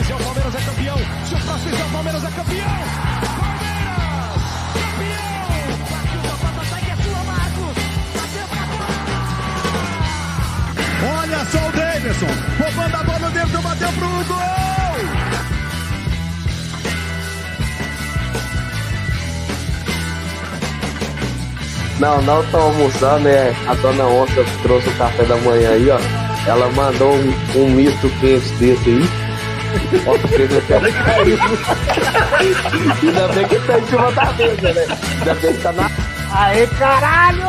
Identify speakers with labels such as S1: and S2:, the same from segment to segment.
S1: fizer, o Palmeiras é campeão. Se o fizer, o Palmeiras é campeão. Palmeiras, campeão. Partiu da que é sua, Marcos. Bateu pra
S2: Olha só o Davidson, roubando a bola, o Davidson bateu pro gol.
S3: Não, não estão almoçando, é a dona Onça trouxe o café da manhã aí, ó. Ela mandou um, um misto quente desse aí. Ó, fez até Ainda bem que tá em cima da mesa, né? Ainda bem que tá na.
S4: Aê, caralho!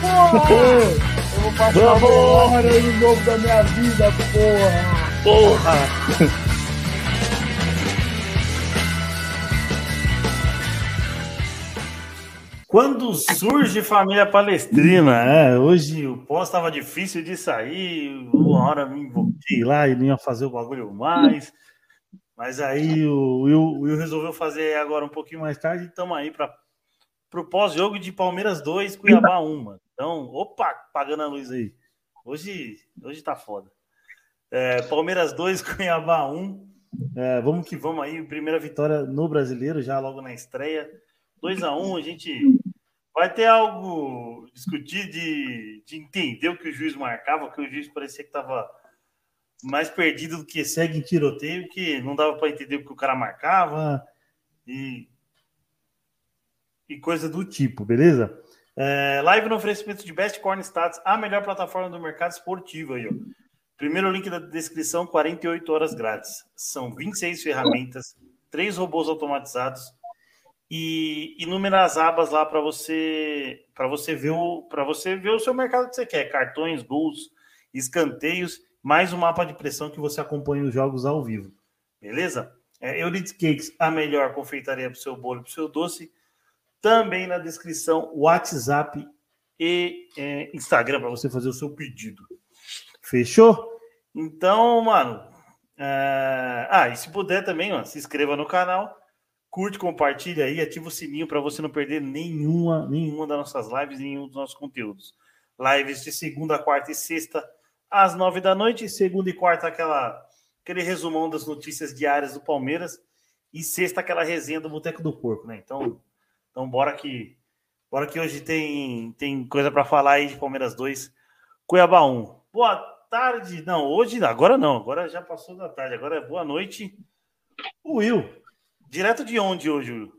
S4: Porra! Eu vou passar uma hora de novo da minha vida, porra!
S2: Porra!
S5: Quando surge família palestrina, é, hoje o pós estava difícil de sair, uma hora me invoquei lá e não ia fazer o bagulho mais, mas aí o Will, Will resolveu fazer agora um pouquinho mais tarde estamos aí para o pós-jogo de Palmeiras 2, Cuiabá 1, mano. Então, opa, pagando a luz aí. Hoje, hoje tá foda. É, Palmeiras 2, Cuiabá 1. É, vamos que vamos aí, primeira vitória no brasileiro, já logo na estreia. 2 a 1 um, a gente vai ter algo discutir de, de entender o que o juiz marcava, que o juiz parecia que estava mais perdido do que segue em tiroteio, que não dava para entender o que o cara marcava e, e coisa do tipo, beleza? É, live no oferecimento de Best Corn Stats, a melhor plataforma do mercado esportivo aí, ó. Primeiro link da descrição, 48 horas grátis. São 26 ferramentas, três robôs automatizados, e inúmeras abas lá para você para você ver o para você ver o seu mercado que você quer, cartões, gols, escanteios, mais um mapa de pressão que você acompanha os jogos ao vivo. Beleza? É, Euridice Cakes, a melhor confeitaria para o seu bolo, para o seu doce. Também na descrição, WhatsApp e é, Instagram para você fazer o seu pedido. Fechou? Então, mano. É... Ah, e se puder também, ó, se inscreva no canal curte, compartilha aí, ativa o sininho para você não perder nenhuma, nenhuma das nossas lives, nenhum dos nossos conteúdos. Lives de segunda, quarta e sexta, às nove da noite, segunda e quarta, aquela, aquele resumão das notícias diárias do Palmeiras, e sexta, aquela resenha do Boteco do Porco, né? Então, então bora que bora que hoje tem, tem coisa para falar aí de Palmeiras 2, Cuiabá 1. Boa tarde, não, hoje, agora não, agora já passou da tarde, agora é boa noite, Will. Direto de onde hoje,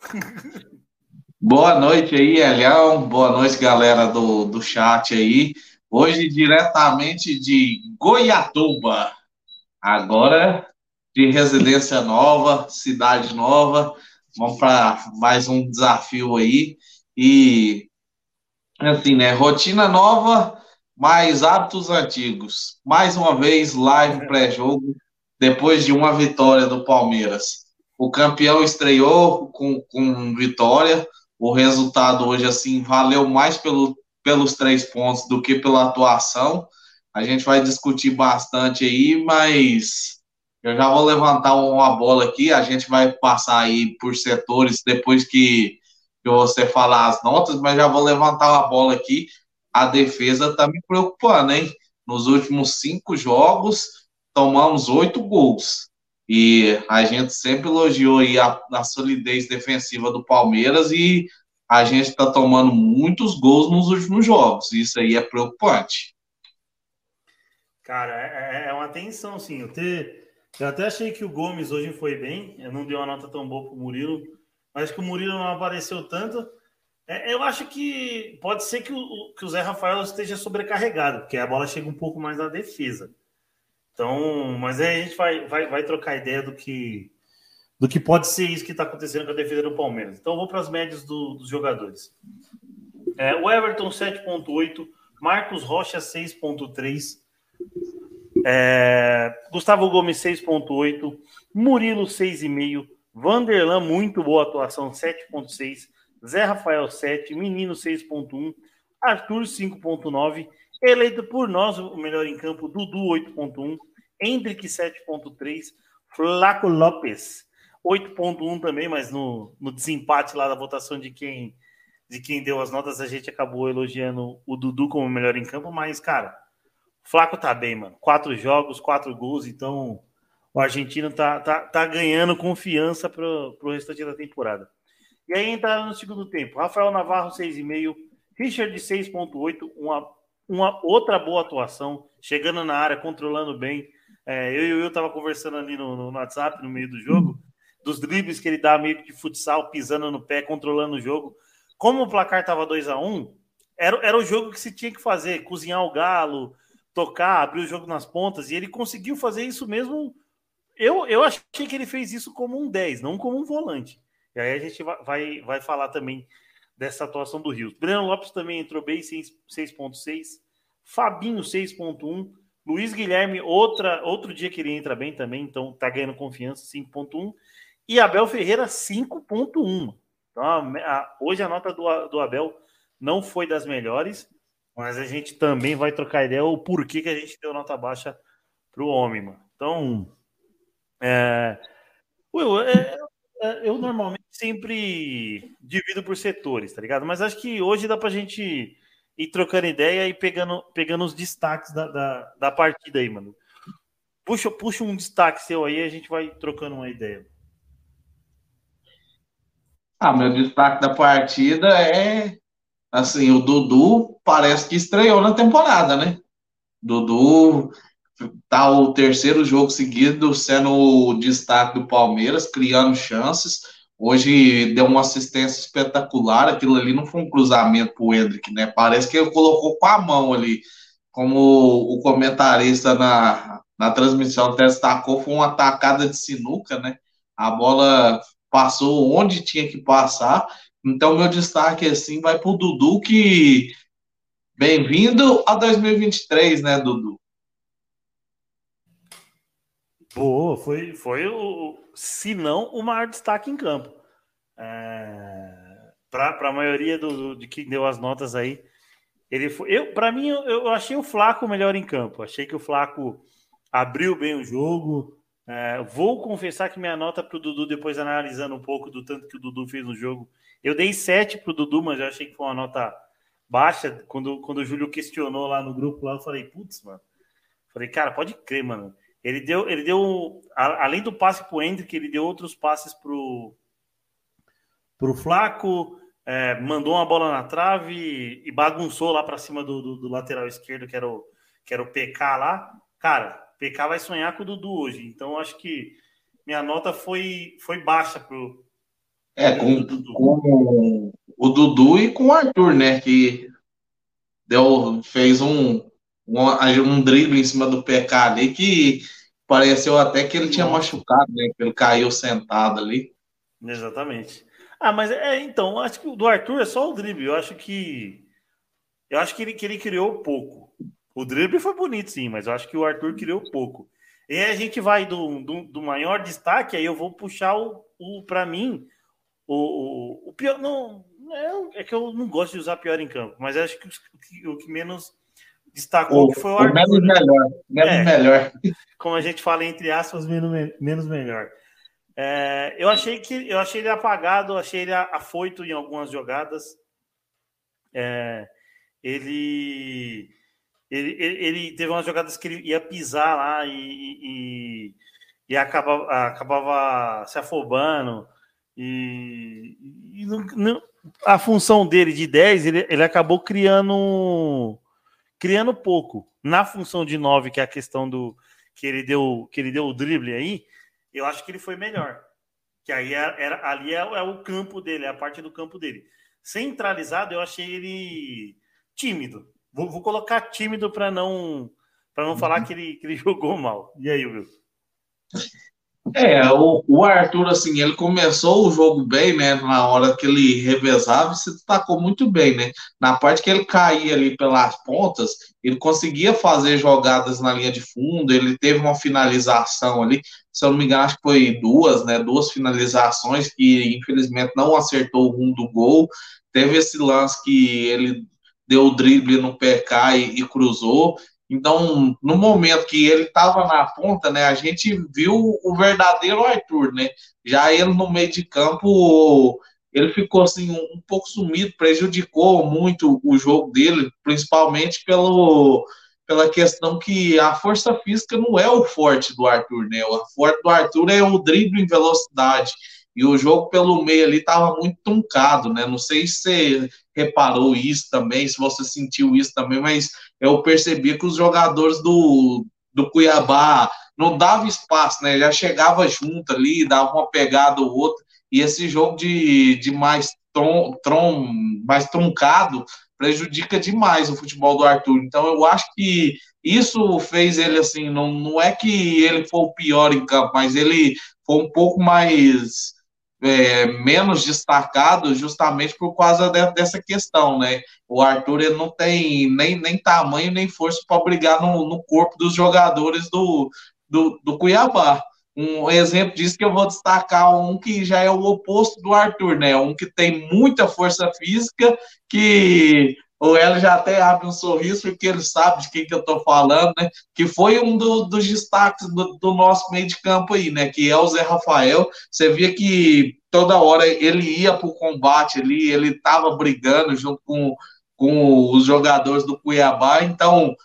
S6: Boa noite aí, Elião. Boa noite, galera do, do chat aí. Hoje, diretamente de Goiatuba. Agora, de residência nova, cidade nova. Vamos para mais um desafio aí. E, assim, né? Rotina nova, mais hábitos antigos. Mais uma vez, live pré-jogo, depois de uma vitória do Palmeiras. O campeão estreou com, com vitória. O resultado hoje, assim, valeu mais pelo, pelos três pontos do que pela atuação. A gente vai discutir bastante aí, mas eu já vou levantar uma bola aqui. A gente vai passar aí por setores depois que, você falar as notas, mas já vou levantar uma bola aqui. A defesa tá me preocupando, hein? Nos últimos cinco jogos, tomamos oito gols. E a gente sempre elogiou aí a, a solidez defensiva do Palmeiras e a gente está tomando muitos gols nos últimos jogos. Isso aí é preocupante.
S5: Cara, é, é, é uma tensão, sim. Eu, te, eu até achei que o Gomes hoje foi bem. Eu não dei uma nota tão boa para o Murilo, mas que o Murilo não apareceu tanto. É, eu acho que pode ser que o, que o Zé Rafael esteja sobrecarregado, porque a bola chega um pouco mais na defesa. Então, mas aí a gente vai, vai, vai trocar ideia do que do que pode ser isso que está acontecendo com a defesa do Palmeiras. Então, vou para as médias do, dos jogadores. É, o Everton 7.8, Marcos Rocha 6.3, é, Gustavo Gomes 6.8, Murilo 6,5, Vanderlan, muito boa atuação, 7.6, Zé Rafael 7, Menino 6.1, Arthur 5.9, eleito por nós o melhor em campo, Dudu 8.1, Hendrick 7.3, Flaco Lopes 8.1 também, mas no, no desempate lá da votação de quem de quem deu as notas, a gente acabou elogiando o Dudu como melhor em campo, mas, cara, o Flaco tá bem, mano. Quatro jogos, quatro gols, então o argentino tá, tá, tá ganhando confiança para o restante da temporada. E aí entraram no segundo tempo. Rafael Navarro, 6,5. Richard, 6,8. Uma, uma outra boa atuação. Chegando na área, controlando bem. É, eu e o Will tava conversando ali no, no, WhatsApp, no meio do jogo, dos dribles que ele dá meio de futsal, pisando no pé, controlando o jogo. Como o placar tava 2 a 1 um, era, era o jogo que se tinha que fazer, cozinhar o galo, tocar, abrir o jogo nas pontas, e ele conseguiu fazer isso mesmo. Eu, eu achei que ele fez isso como um 10, não como um volante. E aí a gente vai, vai, vai falar também dessa atuação do Rio. Breno Lopes também entrou bem, 6,6. Fabinho, 6,1. Luiz Guilherme, outra, outro dia que ele entra bem também, então tá ganhando confiança, 5,1. E Abel Ferreira, 5,1. Então, a, a, hoje a nota do, do Abel não foi das melhores, mas a gente também vai trocar ideia o porquê que a gente deu nota baixa para o homem, mano. Então, é, eu, é, é, eu normalmente sempre divido por setores, tá ligado? Mas acho que hoje dá para a gente ir trocando ideia e pegando, pegando os destaques da, da, da partida aí, mano. Puxa, puxa um destaque seu aí, a gente vai trocando uma ideia.
S6: Ah, meu destaque da partida é assim, o Dudu parece que estreou na temporada, né? Dudu tá o terceiro jogo seguido sendo o destaque do Palmeiras, criando chances. Hoje deu uma assistência espetacular. Aquilo ali não foi um cruzamento pro Hendrick, né? Parece que ele colocou com a mão ali. Como o comentarista na, na transmissão destacou, foi uma tacada de sinuca, né? A bola passou onde tinha que passar então, meu destaque assim vai para o Dudu, que bem-vindo a 2023, né, Dudu?
S5: Boa, foi, foi o, se não, o maior destaque em campo. É, para a maioria do, do, de quem deu as notas aí, ele foi. Eu, para mim, eu, eu, achei o Flaco melhor em campo. Achei que o Flaco abriu bem o jogo. É, vou confessar que minha nota para o Dudu, depois analisando um pouco do tanto que o Dudu fez no jogo, eu dei 7 pro Dudu, mas eu achei que foi uma nota baixa. Quando, quando o Júlio questionou lá no grupo, lá, eu falei, putz, mano. Falei, cara, pode crer, mano. Ele deu, ele deu, além do passe pro Hendrick, ele deu outros passes pro, pro Flaco, é, mandou uma bola na trave e bagunçou lá para cima do, do, do, lateral esquerdo, que era, o, que era o PK lá. Cara, PK vai sonhar com o Dudu hoje. Então, acho que minha nota foi, foi baixa pro,
S6: é, com, com o Dudu e com o Arthur, né? Que deu, fez um, um, um drible em cima do PK ali que pareceu até que ele tinha machucado, né? Que ele caiu sentado ali.
S5: Exatamente. Ah, mas é, então, acho que o do Arthur é só o drible. Eu acho que. Eu acho que ele, que ele criou pouco. O drible foi bonito, sim, mas eu acho que o Arthur criou pouco. E aí a gente vai do, do, do maior destaque, aí eu vou puxar o, o para mim, o, o, o pior, não, é, é, que eu não gosto de usar pior em campo, mas acho que o, o que menos destacou o, foi o Arthur.
S6: Menos melhor, menos é, melhor.
S5: Como a gente fala entre aspas, menos, menos melhor. É, eu achei que eu achei ele apagado, achei ele afoito em algumas jogadas. É, ele, ele, ele, teve umas jogadas que ele ia pisar lá e, e, e acabava, acabava se afobando. E, e não, não, a função dele de 10, ele, ele acabou criando criando pouco. Na função de 9, que é a questão do que ele deu que ele deu o drible aí, eu acho que ele foi melhor. Que aí era, era ali é, é, o campo dele, é a parte do campo dele. Centralizado, eu achei ele tímido. Vou, vou colocar tímido para não para não uhum. falar que ele, que ele jogou mal. E aí, Will?
S6: É, o, o, Arthur, assim, ele começou o jogo bem, né? Na hora que ele revezava, se destacou muito bem, né? Na parte que ele caía ali pelas pontas, ele conseguia fazer jogadas na linha de fundo, ele teve uma finalização ali, se eu não me engano, acho que foi duas, né? Duas finalizações que infelizmente não acertou o rumo do gol. Teve esse lance que ele deu o drible no PK e, e cruzou. Então, no momento que ele estava na ponta, né, a gente viu o verdadeiro Arthur, né? Já ele no meio de campo, ele ficou assim um, um pouco sumido, prejudicou muito o jogo dele, principalmente pelo pela questão que a força física não é o forte do Arthur, né? O forte do Arthur é o drible em velocidade. E o jogo pelo meio ali estava muito truncado, né? Não sei se reparou isso também, se você sentiu isso também, mas eu percebi que os jogadores do, do Cuiabá não davam espaço, né? Já chegava junto ali, dava uma pegada ou outra, e esse jogo de, de mais tron, tron, mais truncado prejudica demais o futebol do Arthur. Então eu acho que isso fez ele assim, não, não é que ele foi o pior em campo, mas ele foi um pouco mais é, menos destacado justamente por causa de, dessa questão, né? O Arthur ele não tem nem, nem tamanho nem força para brigar no, no corpo dos jogadores do, do, do Cuiabá. Um exemplo disso que eu vou destacar um que já é o oposto do Arthur, né? Um que tem muita força física, que o Hélio já até abre um sorriso porque ele sabe de quem que eu estou falando, né? Que foi um do, dos destaques do, do, nosso meio de campo aí, né? Que é o Zé Rafael. Você via que toda hora ele ia para o combate ali, ele estava brigando junto com, com os jogadores do Cuiabá. Então,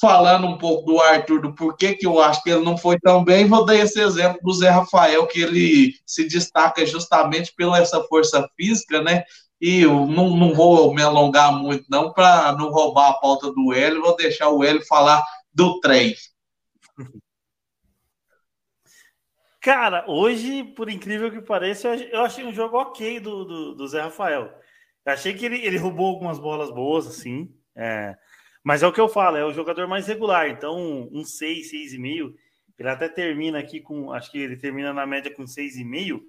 S6: falando um pouco do Arthur, do porquê que eu acho que ele não foi tão bem, vou dar esse exemplo do Zé Rafael, que ele se destaca justamente pela essa força física, né? E eu não, não vou me alongar muito, não, para não roubar a pauta do Hélio, vou deixar o Hélio falar do trem.
S5: Cara, hoje, por incrível que pareça, eu achei um jogo ok do, do, do Zé Rafael. Eu achei que ele, ele roubou algumas bolas boas, assim. É, mas é o que eu falo, é o jogador mais regular. Então, um 6, 6,5. Ele até termina aqui com. Acho que ele termina na média com 6,5.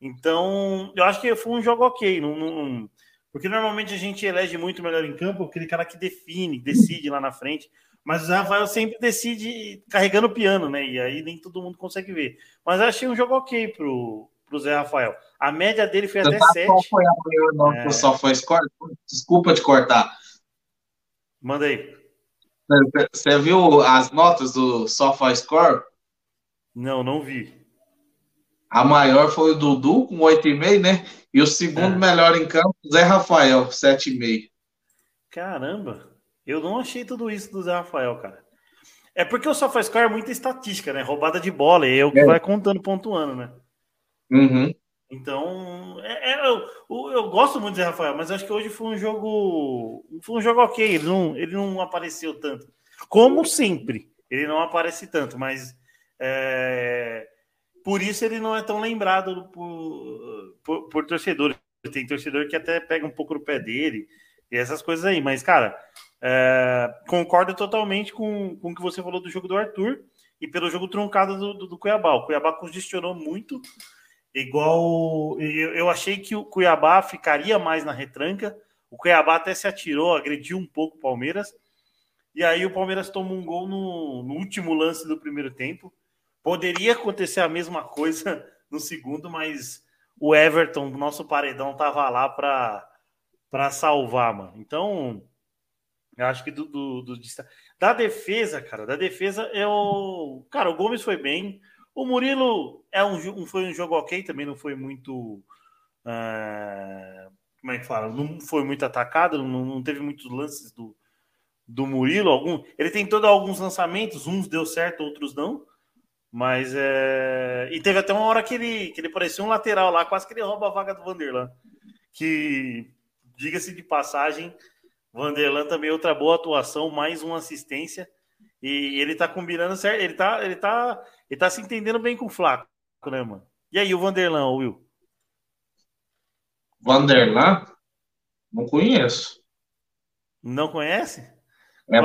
S5: Então, eu acho que foi um jogo ok. Não, não, porque normalmente a gente elege muito melhor em campo aquele cara que define, decide lá na frente. Mas o Zé Rafael sempre decide carregando o piano, né? E aí nem todo mundo consegue ver. Mas eu achei um jogo ok pro, pro Zé Rafael. A média dele foi até 7. Qual
S6: foi a maior nota é... só foi score? Desculpa te cortar.
S5: Manda aí.
S6: Você viu as notas do SofaScore?
S5: Não, não vi.
S6: A maior foi o Dudu, com 8,5, né? E o segundo é. melhor em campo, Zé Rafael, 7,5.
S5: Caramba, eu não achei tudo isso do Zé Rafael, cara. É porque o SofaScore é muita estatística, né? Roubada de bola, e é o que é. vai contando, pontuando, né?
S6: Uhum.
S5: Então, é, é, eu, eu, gosto muito do Zé Rafael, mas acho que hoje foi um jogo. Foi um jogo ok. Ele não, ele não apareceu tanto. Como sempre, ele não aparece tanto, mas é, por isso ele não é tão lembrado por, por, por. Tem torcedor que até pega um pouco no pé dele e essas coisas aí. Mas, cara, é, concordo totalmente com, com o que você falou do jogo do Arthur e pelo jogo truncado do, do, do Cuiabá. O Cuiabá congestionou muito, igual eu, eu achei que o Cuiabá ficaria mais na retranca. O Cuiabá até se atirou, agrediu um pouco o Palmeiras. E aí o Palmeiras tomou um gol no, no último lance do primeiro tempo. Poderia acontecer a mesma coisa no segundo, mas o Everton, nosso paredão, tava lá para salvar, mano. Então, eu acho que do, do, do, da defesa, cara, da defesa é o. Cara, o Gomes foi bem. O Murilo é um, foi um jogo ok, também não foi muito. Uh, como é que fala? Não foi muito atacado, não, não teve muitos lances do, do Murilo. Algum, ele tentou dar alguns lançamentos, uns deu certo, outros não. Mas é. E teve até uma hora que ele, que ele parecia um lateral lá, quase que ele rouba a vaga do Vanderlan. Que, diga-se de passagem, Vanderlan também outra boa atuação, mais uma assistência. E ele tá combinando certo. Ele tá, ele tá, ele tá se entendendo bem com o Flaco, né, mano? E aí, o Vanderlan, Will?
S6: Vanderlan? Não conheço.
S5: Não conhece?
S6: É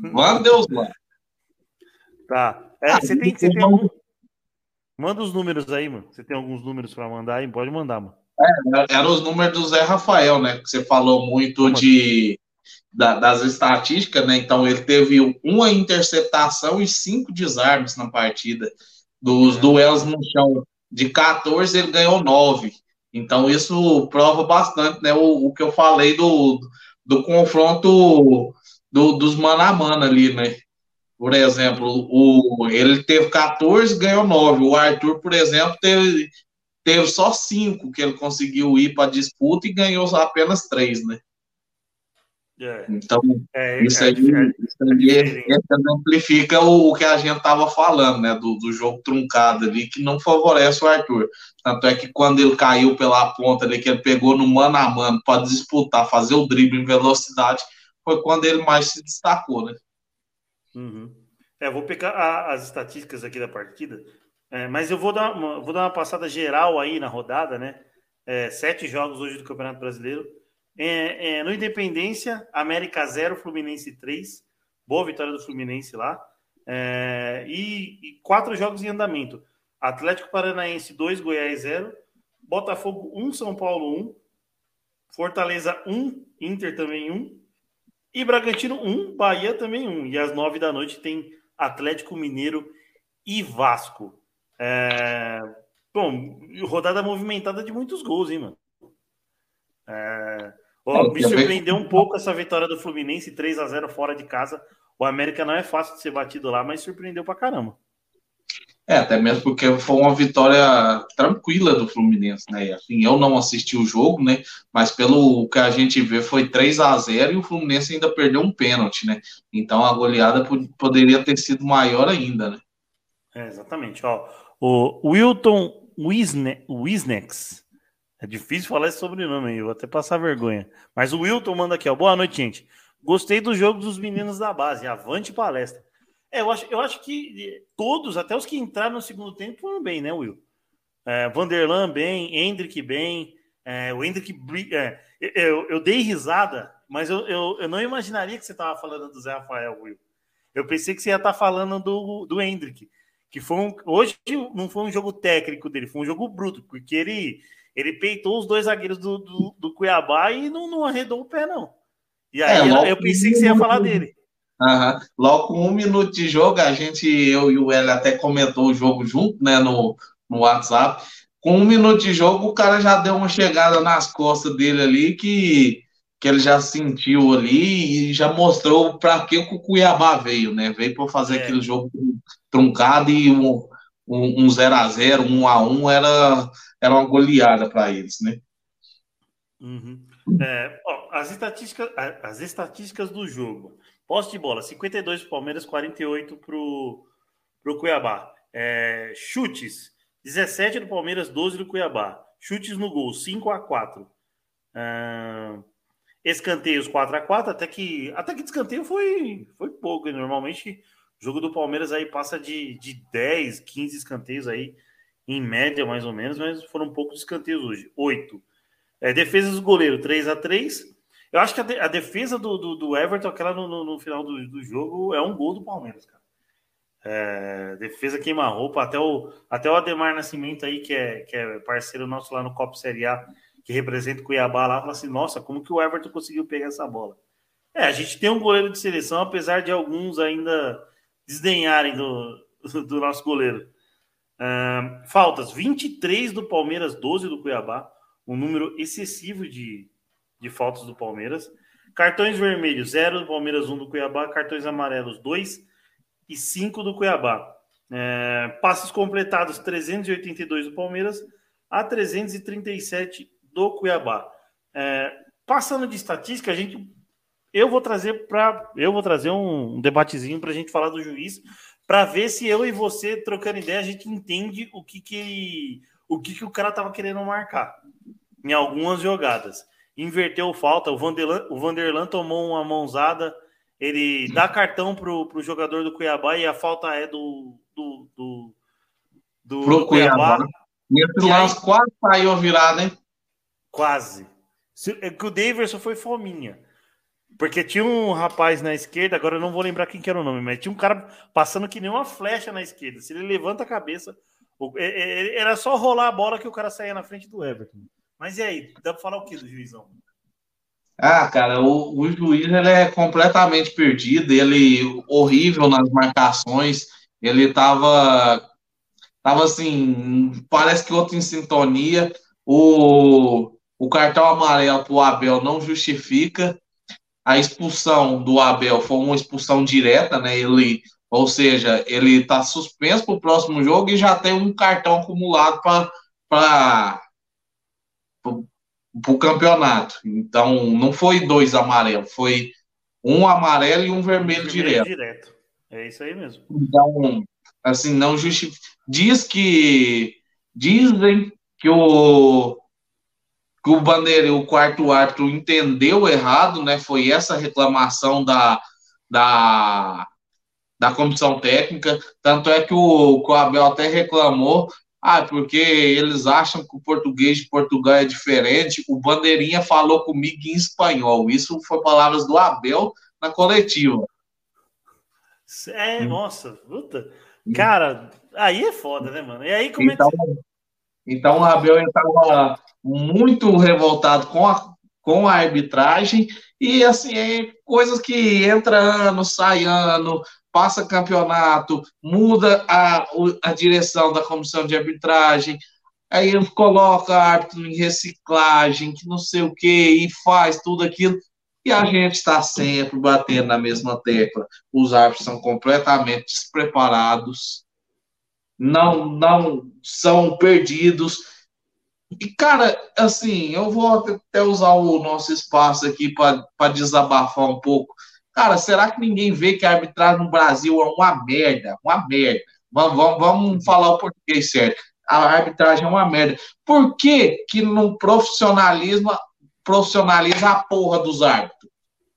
S6: Vandeuslan. Vandeuslan. Vandeuslan.
S5: Tá. É, você tem, você tem algum... Manda os números aí, mano. Você tem alguns números para mandar aí? Pode mandar, mano.
S6: É, eram os números do Zé Rafael, né? Que você falou muito de, da, das estatísticas, né? Então ele teve uma interceptação e cinco desarmes na partida. Dos é. duelos no chão de 14, ele ganhou 9. Então isso prova bastante, né? O, o que eu falei do, do confronto do, dos mano a mano ali, né? Por exemplo, o, ele teve 14, ganhou 9. O Arthur, por exemplo, teve, teve só 5 que ele conseguiu ir para disputa e ganhou apenas 3, né? É. Então, é, isso, é aí, isso aí exemplifica o, o, que a gente estava falando, né? Do, do jogo truncado ali, que não favorece o Arthur. Tanto é que quando ele caiu pela ponta ali, que ele pegou no mano a mano para disputar, fazer o drible em velocidade, foi quando ele mais se destacou, né?
S5: Uhum. É, vou pegar a, as estatísticas aqui da partida, é, mas eu vou dar, uma, vou dar uma passada geral aí na rodada, né? É, sete jogos hoje do Campeonato Brasileiro. É, é, no Independência, América 0, Fluminense 3. Boa vitória do Fluminense lá. É, e, e, quatro jogos em andamento. Atlético Paranaense 2, Goiás 0. Botafogo 1, São Paulo 1. Fortaleza 1, Inter também 1. E Bragantino 1, Bahia também 1. E às 9 da noite tem Atlético Mineiro e Vasco. É... Bom, rodada movimentada de muitos gols, hein, mano? É... Oh, me surpreendeu um pouco essa vitória do Fluminense, 3 a 0 fora de casa. O América não é fácil de ser batido lá, mas surpreendeu pra caramba.
S6: É, até mesmo porque foi uma vitória tranquila do Fluminense, né? Assim, eu não assisti o jogo, né? Mas pelo que a gente vê, foi 3 a 0 e o Fluminense ainda perdeu um pênalti, né? Então a goleada poderia ter sido maior ainda, né?
S5: É, exatamente. Ó, o Wilton Wisnex é difícil falar esse sobrenome aí, vou até passar vergonha. Mas o Wilton manda aqui, ó. Boa noite, gente. Gostei do jogo dos meninos da base. Avante palestra. É, eu acho, eu acho que todos, até os que entraram no segundo tempo, foram bem, né, Will? É, Vanderlan bem, Hendrick bem. É, o Hendrick. É, eu, eu dei risada, mas eu, eu, eu não imaginaria que você estava falando do Zé Rafael, Will. Eu pensei que você ia estar tá falando do, do Hendrick. Que foi um, hoje não foi um jogo técnico dele, foi um jogo bruto, porque ele ele peitou os dois zagueiros do, do, do Cuiabá e não, não, arredou o pé, não. E aí é, eu pensei que você ia falar dele.
S6: Uhum. Logo com um minuto de jogo, a gente, eu e o Hélio até comentou o jogo junto, né, no, no WhatsApp. Com um minuto de jogo, o cara já deu uma chegada nas costas dele ali que, que ele já sentiu ali e já mostrou para que o Cuiabá veio, né? Veio para fazer é. aquele jogo truncado e um, um, um 0x0, 1x1 era era uma goleada para eles, né?
S5: Uhum. É, ó, as, estatísticas, as estatísticas do jogo. Posse de bola, 52 para Palmeiras, 48 para o Cuiabá. É, chutes, 17 do Palmeiras, 12 do Cuiabá. Chutes no gol, 5 a 4 é, Escanteios 4 a 4 até que até que de escanteio foi, foi pouco. Normalmente o jogo do Palmeiras aí passa de, de 10, 15 escanteios aí em média, mais ou menos, mas foram poucos escanteios hoje. Oito. É, defesa do goleiro, 3 a 3 Eu acho que a, de, a defesa do, do, do, Everton, aquela no, no, no final do, do, jogo, é um gol do Palmeiras, cara. É, defesa queima-roupa, até o, até o Ademar Nascimento aí, que é, que é parceiro nosso lá no Copa Série A, que representa o Cuiabá lá, fala assim: nossa, como que o Everton conseguiu pegar essa bola? É, a gente tem um goleiro de seleção, apesar de alguns ainda desdenharem do, do nosso goleiro. Uh, faltas: 23 do Palmeiras, 12 do Cuiabá. Um número excessivo de, de faltas do Palmeiras. Cartões vermelhos: 0 do Palmeiras, 1 do Cuiabá. Cartões amarelos: 2 e 5 do Cuiabá. Uh, passes completados: 382 do Palmeiras a 337 do Cuiabá. Uh, passando de estatística, a gente eu vou trazer para eu vou trazer um, um debatezinho para a gente falar do juiz, para ver se eu e você trocando ideia a gente entende o que que o que que o cara tava querendo marcar em algumas jogadas. Inverteu falta, o Vanderlan, o Vanderlan tomou uma mãozada, ele dá cartão pro, pro jogador do Cuiabá e a falta é do do, do,
S6: do, pro do Cuiabá. Cuiabá. E esse lance quase saiu virada, hein?
S5: Quase. É que o Daverson foi fominha. Porque tinha um rapaz na esquerda, agora eu não vou lembrar quem que era o nome, mas tinha um cara passando que nem uma flecha na esquerda. Se ele levanta a cabeça, é, é, é, era só rolar a bola que o cara saía na frente do Everton. Mas e aí, dá pra falar o que do juizão?
S6: Ah, cara, o, o juiz ele é completamente perdido, ele horrível nas marcações, ele tava, tava assim, parece que outro em sintonia. O, o cartão amarelo pro Abel não justifica a expulsão do Abel foi uma expulsão direta, né? Ele, ou seja, ele está suspenso para o próximo jogo e já tem um cartão acumulado para para o campeonato. Então, não foi dois amarelos, foi um amarelo e um vermelho, vermelho direto.
S5: direto. É isso aí mesmo.
S6: Então, assim, não justifica. Diz que. Dizem que o. Que o bandeira, o quarto árbitro entendeu errado, né? Foi essa reclamação da, da, da comissão técnica. Tanto é que o, que o Abel até reclamou ah, porque eles acham que o português de Portugal é diferente. O Bandeirinha falou comigo em espanhol. Isso foi palavras do Abel na coletiva.
S5: É, nossa, puta. Cara, aí é foda, né, mano? E aí como
S6: então,
S5: é que...
S6: Então, então o Abel estava muito revoltado com a, com a arbitragem e assim, é coisas que entra ano, sai ano, passa campeonato, muda a, a direção da comissão de arbitragem, aí coloca árbitro em reciclagem, que não sei o que, e faz tudo aquilo, e a gente está sempre batendo na mesma tecla. Os árbitros são completamente despreparados, não, não são perdidos. E, cara, assim, eu vou até usar o nosso espaço aqui para desabafar um pouco. Cara, será que ninguém vê que a arbitragem no Brasil é uma merda? Uma merda. Vamos, vamos, vamos falar o português certo. A arbitragem é uma merda. Por que, que no profissionalismo profissionaliza a porra dos árbitros?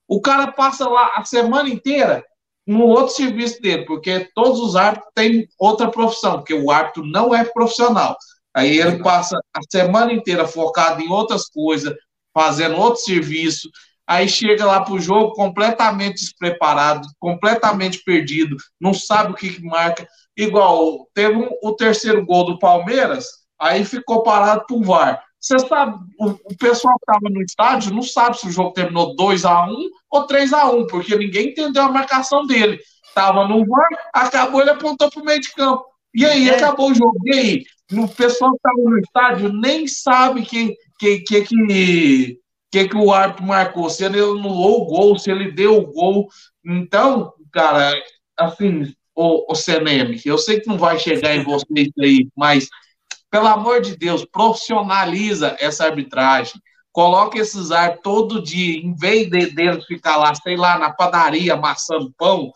S6: O cara passa lá a semana inteira no outro serviço dele, porque todos os árbitros têm outra profissão, porque o árbitro não é profissional. Aí ele passa a semana inteira focado em outras coisas, fazendo outro serviço, aí chega lá para o jogo completamente despreparado, completamente perdido, não sabe o que, que marca. Igual, teve um, o terceiro gol do Palmeiras, aí ficou parado para o VAR. Você sabe, o, o pessoal que estava no estádio não sabe se o jogo terminou 2 a 1 ou 3 a 1 porque ninguém entendeu a marcação dele. Estava no VAR, acabou, ele apontou para o meio de campo. E aí, é. acabou o jogo. E aí? O pessoal que estava no estádio nem sabe que, que, que, que que, que o árbitro marcou, se ele anulou o gol, se ele deu o gol. Então, cara, assim, o, o CNM, eu sei que não vai chegar em vocês aí, mas, pelo amor de Deus, profissionaliza essa arbitragem. Coloca esses árbitros todo dia, em vez de deles ficar lá, sei lá, na padaria amassando pão,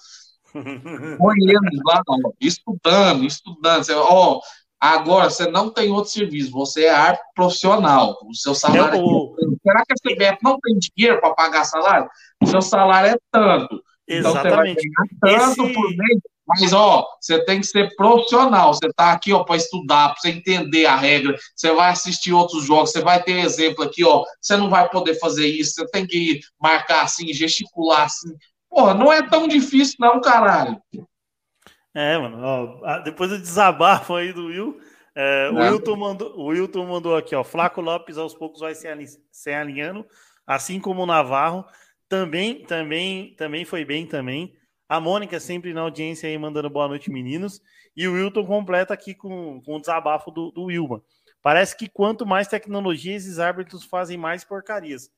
S6: põe eles lá, ó, estudando, estudando. Ó, Agora, você não tem outro serviço, você é árbitro profissional. O seu salário. Eu... É... Será que a CBF não tem dinheiro para pagar salário? O seu salário é tanto.
S5: Exatamente.
S6: Então você vai ganhar tanto Esse... por mês. Mas, ó, você tem que ser profissional. Você está aqui, ó, para estudar, para você entender a regra. Você vai assistir outros jogos, você vai ter exemplo aqui, ó. Você não vai poder fazer isso. Você tem que marcar assim, gesticular assim. Porra, não é tão difícil, não, caralho.
S5: É, mano, ó, depois do desabafo aí do Will, é, o, Wilton mandou, o Wilton mandou aqui, ó, Flaco Lopes aos poucos vai se, se alinhando, assim como o Navarro, também, também, também foi bem também. A Mônica sempre na audiência aí mandando boa noite, meninos. E o Wilton completa aqui com, com o desabafo do, do Wilma. Parece que quanto mais tecnologia, esses árbitros fazem mais porcarias.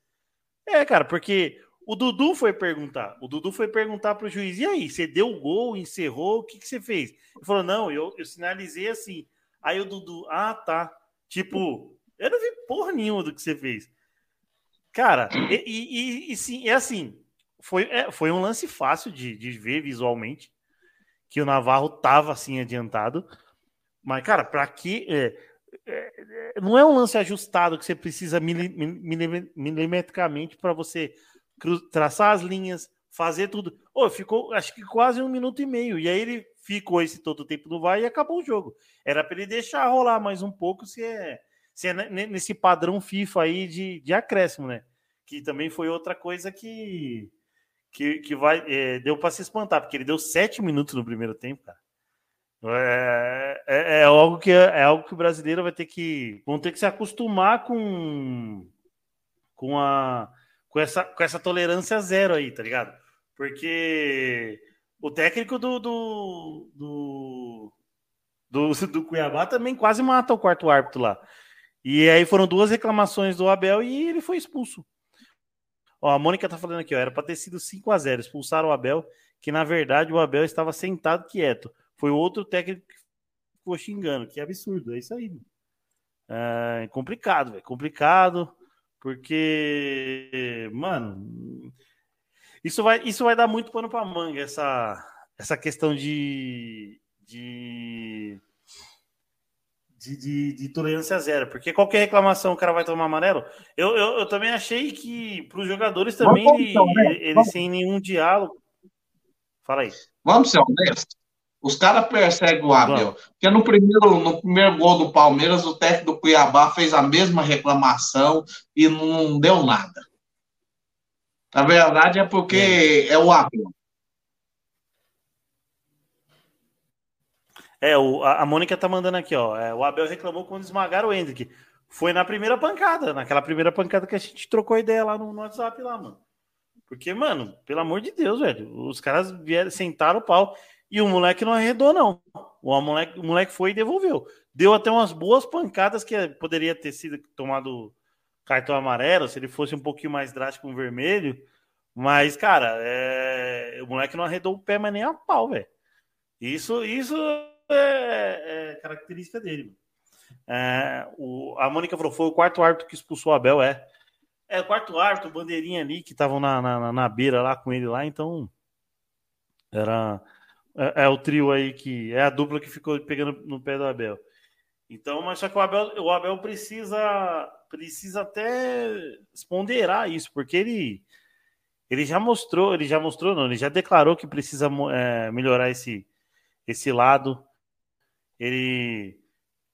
S5: É, cara, porque o Dudu foi perguntar. O Dudu foi perguntar para o juiz: e aí, você deu o gol, encerrou, o que, que você fez? Ele falou: não, eu, eu sinalizei assim. Aí o Dudu, ah, tá. Tipo, eu não vi porra nenhuma do que você fez. Cara, e, e, e sim, é assim. Foi, é, foi um lance fácil de, de ver visualmente que o Navarro tava assim adiantado. Mas, cara, para que. É, é, não é um lance ajustado que você precisa milimetricamente para você traçar as linhas, fazer tudo. Oh, ficou, acho que quase um minuto e meio. E aí ele ficou esse todo tempo no VAR e acabou o jogo. Era para ele deixar rolar mais um pouco se é, se é nesse padrão FIFA aí de, de acréscimo, né? Que também foi outra coisa que, que, que vai, é, deu para se espantar, porque ele deu sete minutos no primeiro tempo, cara. É, é, é, algo que é algo que o brasileiro vai ter que vão ter que se acostumar com com a com essa, com essa tolerância zero aí, tá ligado? Porque o técnico do, do, do, do, do Cuiabá também quase mata o quarto árbitro lá. E aí foram duas reclamações do Abel e ele foi expulso. Ó, a Mônica tá falando aqui, ó, era para ter sido 5 a 0 expulsaram o Abel, que na verdade o Abel estava sentado quieto. Foi outro técnico que ficou xingando, que absurdo, é isso aí. É complicado, velho, complicado. Porque, mano, isso vai, isso vai dar muito pano pra manga, essa, essa questão de, de, de, de, de tolerância zero. Porque qualquer reclamação o cara vai tomar amarelo. Eu, eu, eu também achei que para os jogadores também, ele, então, né? ele, sem nenhum diálogo. Fala aí.
S6: Vamos ser honestos. Os caras perseguem o Abel. Porque no primeiro, no primeiro gol do Palmeiras, o técnico do Cuiabá fez a mesma reclamação e não deu nada. Na verdade é porque é, é o Abel.
S5: É, o, a, a Mônica tá mandando aqui, ó. É, o Abel reclamou quando esmagaram o Hendrick. Foi na primeira pancada, naquela primeira pancada que a gente trocou ideia lá no, no WhatsApp lá, mano. Porque, mano, pelo amor de Deus, velho, os caras vieram, sentaram o pau e o moleque não arredou, não. O moleque, o moleque foi e devolveu. Deu até umas boas pancadas que poderia ter sido tomado cartão amarelo, se ele fosse um pouquinho mais drástico um vermelho. Mas, cara, é... o moleque não arredou o pé, mas nem a pau, velho. Isso, isso é, é característica dele. É, o, a Mônica falou: foi o quarto árbitro que expulsou o Abel, é. É, o quarto árbitro, bandeirinha ali, que estavam na, na, na, beira lá com ele lá, então. Era. É, é, o trio aí que. É a dupla que ficou pegando no pé do Abel. Então, mas só que o Abel, o Abel precisa, precisa até ponderar isso, porque ele, ele já mostrou, ele já mostrou, não, ele já declarou que precisa é, melhorar esse, esse lado. Ele,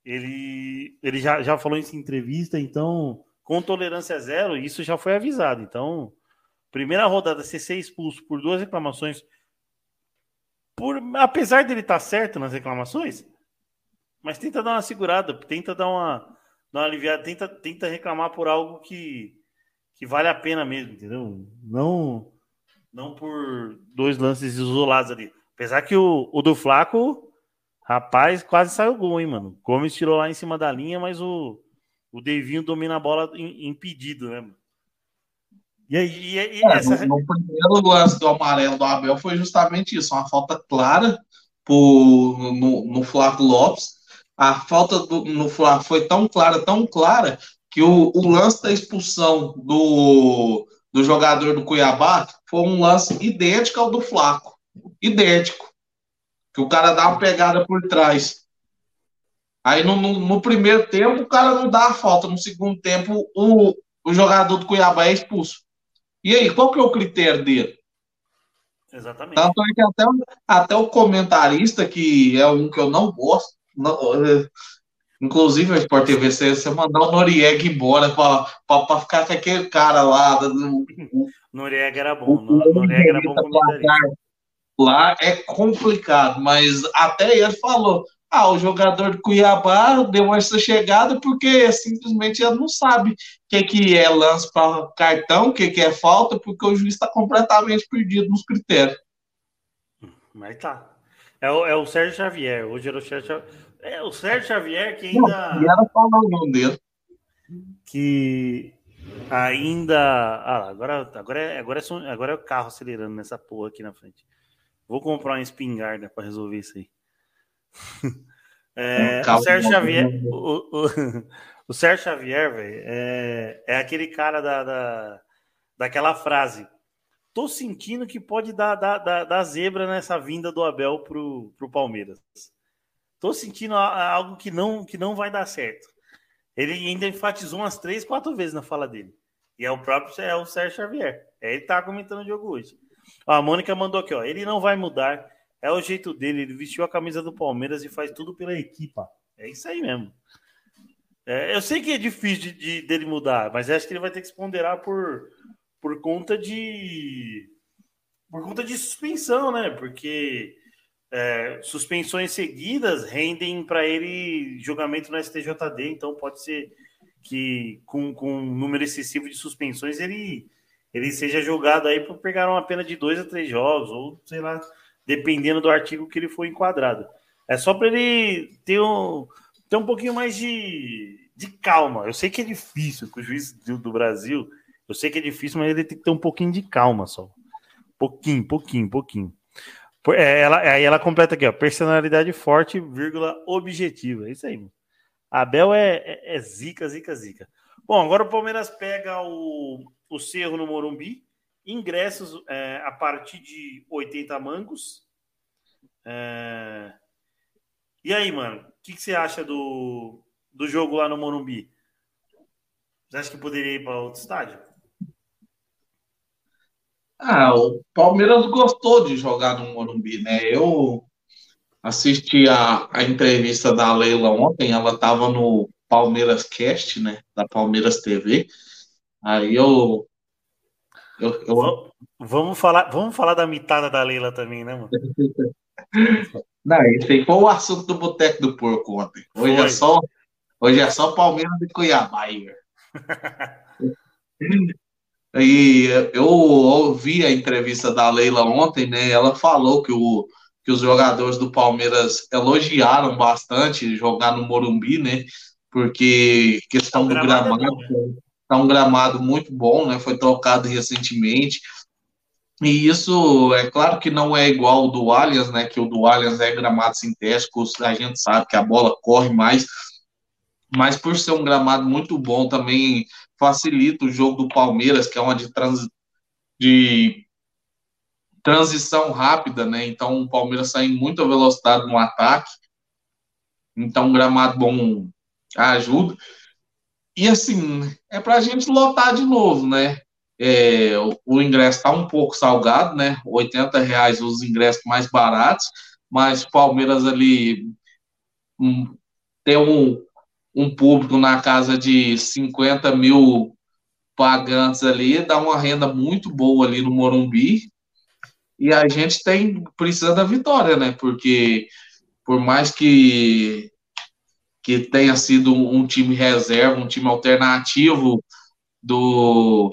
S5: ele, ele já, já falou isso em entrevista, então, com tolerância zero, isso já foi avisado. Então, primeira rodada, você ser expulso por duas reclamações, por, apesar dele estar certo nas reclamações, mas tenta dar uma segurada, tenta dar uma, dar uma aliviada, tenta, tenta reclamar por algo que, que vale a pena mesmo, entendeu? Não, não por dois lances isolados ali. Apesar que o, o do Flaco Rapaz, quase saiu gol, hein, mano? Gomes tirou lá em cima da linha, mas o, o Devinho domina a bola impedido, né, mano?
S6: E aí, e, e é, essa... no, no, primeiro lance do amarelo do Abel foi justamente isso, uma falta clara por, no, no Flávio Lopes. A falta do, no Flávio foi tão clara, tão clara, que o, o lance da expulsão do, do jogador do Cuiabá foi um lance idêntico ao do Flaco. Idêntico que o cara dá uma pegada por trás. Aí no, no, no, primeiro tempo o cara não dá a falta, no segundo tempo o, o jogador do Cuiabá é expulso. E aí, qual que é o critério dele?
S5: Exatamente.
S6: Tanto é que até, até o comentarista, que é um que eu não gosto, inclusive a Sport TV, você, você mandar o Noriega embora para ficar com aquele cara lá.
S5: Noriega era bom, o, Noriega era bom
S6: lá é complicado, mas até ele falou: ah, o jogador do Cuiabá deu essa chegada porque simplesmente ele não sabe o que, que é lance para cartão, o que, que é falta, porque o juiz está completamente perdido nos critérios.
S5: Mas tá. É o, é o Sérgio Xavier. Hoje era o Sérgio Xavier. É o Sérgio Xavier que ainda. Não, era
S6: falando o nome dele.
S5: Que ainda. Ah, agora, agora, é, agora, é, agora é o carro acelerando nessa porra aqui na frente. Vou comprar uma espingarda para resolver isso aí. É, o Sérgio Xavier, o, o, o Sérgio Xavier, velho, é, é aquele cara da, da, daquela frase. Tô sentindo que pode dar, dar, dar, dar zebra nessa vinda do Abel pro, pro Palmeiras. Tô sentindo algo que não, que não vai dar certo. Ele ainda enfatizou umas três, quatro vezes na fala dele. E é o próprio é o Sérgio Xavier. É ele tá comentando o jogo hoje. A Mônica mandou aqui, ó. Ele não vai mudar. É o jeito dele. Ele vestiu a camisa do Palmeiras e faz tudo pela equipa. É isso aí mesmo. É, eu sei que é difícil de, de, dele mudar, mas acho que ele vai ter que se ponderar por, por conta de. Por conta de suspensão, né? Porque é, suspensões seguidas rendem para ele julgamento no STJD, então pode ser que com, com um número excessivo de suspensões ele ele seja julgado aí por pegar uma pena de dois a três jogos, ou sei lá, dependendo do artigo que ele for enquadrado. É só para ele ter um, ter um pouquinho mais de, de calma. Eu sei que é difícil com o juiz do, do Brasil, eu sei que é difícil, mas ele tem que ter um pouquinho de calma só. Pouquinho, pouquinho, pouquinho. É, ela, aí ela completa aqui, ó, personalidade forte, vírgula, objetiva. É isso aí, mano. Abel é, é, é zica, zica, zica. Bom, agora o Palmeiras pega o, o Cerro no Morumbi. Ingressos é, a partir de 80 mangos. É... E aí, mano, o que, que, você acha do, do jogo lá no Morumbi? Você acha que poderia ir para outro estádio?
S6: Ah, o Palmeiras gostou de jogar no Morumbi, né? Eu assisti a, a entrevista da Leila ontem, ela estava no Palmeiras Cast, né? Da Palmeiras TV. Aí eu.
S5: eu, eu... Vamos, falar, vamos falar da mitada da Leila também, né, mano?
S6: Não, esse foi o assunto do Boteco do Porco ontem. Hoje é só, hoje é só Palmeiras e Cuiabá. e eu ouvi a entrevista da Leila ontem, né? Ela falou que, o, que os jogadores do Palmeiras elogiaram bastante jogar no Morumbi, né? Porque questão do gramado, é tá um gramado muito bom, né? Foi trocado recentemente. E isso, é claro que não é igual ao do Allianz, né? Que o do Allianz é gramado sintético, a gente sabe que a bola corre mais, mas por ser um gramado muito bom, também facilita o jogo do Palmeiras, que é uma de, trans, de transição rápida, né? Então o Palmeiras sai em muita velocidade no ataque. Então, um gramado bom ajuda. E assim, é para a gente lotar de novo, né? É, o, o, ingresso está um pouco salgado, né? 80 reais os ingressos mais baratos, mas Palmeiras ali um, tem um, um público na casa de 50 mil pagantes ali, dá uma renda muito boa ali no Morumbi. E a gente tem precisa da vitória, né? Porque por mais que que tenha sido um time reserva, um time alternativo do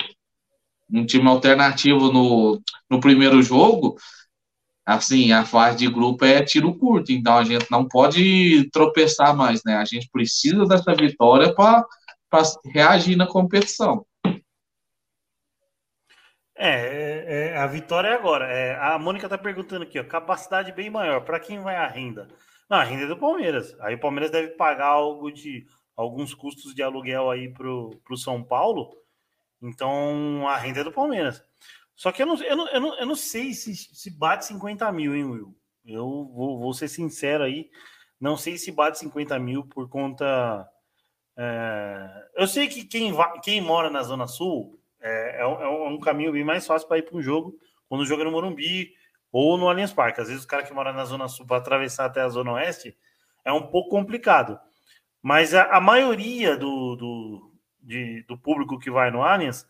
S6: um time alternativo no, no primeiro jogo, assim, a fase de grupo é tiro curto, então a gente não pode tropeçar mais, né? A gente precisa dessa vitória para reagir na competição.
S5: É, é, é, a vitória é agora. É, a Mônica está perguntando aqui, ó, capacidade bem maior. Para quem vai a renda? Não, a renda é do Palmeiras. Aí o Palmeiras deve pagar algo de alguns custos de aluguel aí pro, pro São Paulo então, a renda é do Palmeiras. Só que eu não, eu não, eu não, eu não sei se, se bate 50 mil, hein, Will? Eu vou, vou ser sincero aí. Não sei se bate 50 mil por conta. É... Eu sei que quem, vai, quem mora na Zona Sul é, é, um, é um caminho bem mais fácil para ir para um jogo quando o jogo é no Morumbi ou no Allianz Parque. Às vezes o cara que mora na Zona Sul para atravessar até a Zona Oeste é um pouco complicado. Mas a, a maioria do, do, de, do público que vai no Allianz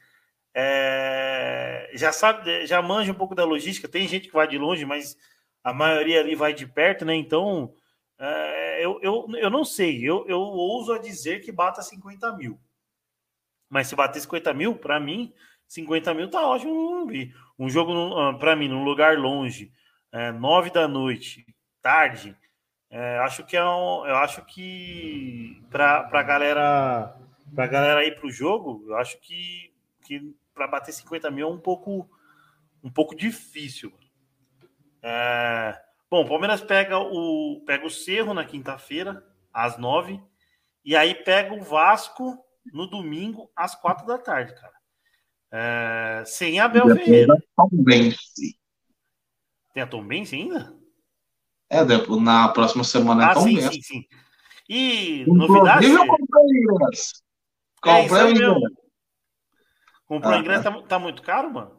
S5: é, já sabe, já manja um pouco da logística. Tem gente que vai de longe, mas a maioria ali vai de perto, né? Então, é, eu, eu, eu não sei. Eu, eu ouso a dizer que bata 50 mil. Mas se bater 50 mil, para mim, 50 mil tá ótimo Um jogo, ah, para mim, num lugar longe, é, 9 da noite, tarde, é, acho que é um, eu acho que para galera para galera ir para o jogo, eu acho que, que para bater 50 mil é um pouco, um pouco difícil. É... Bom, o Palmeiras pega o, pega o Cerro na quinta-feira, às nove, e aí pega o Vasco no domingo, às quatro da tarde, cara. É... Sem Abel Ferreira. Tem a Tom Benz ainda?
S6: É, na próxima semana é ah, Tom sim, sim, sim.
S5: E novidade. Eu comprei
S6: é ingresso.
S5: Comprou ah, ingresso, tá, tá, muito caro, mano?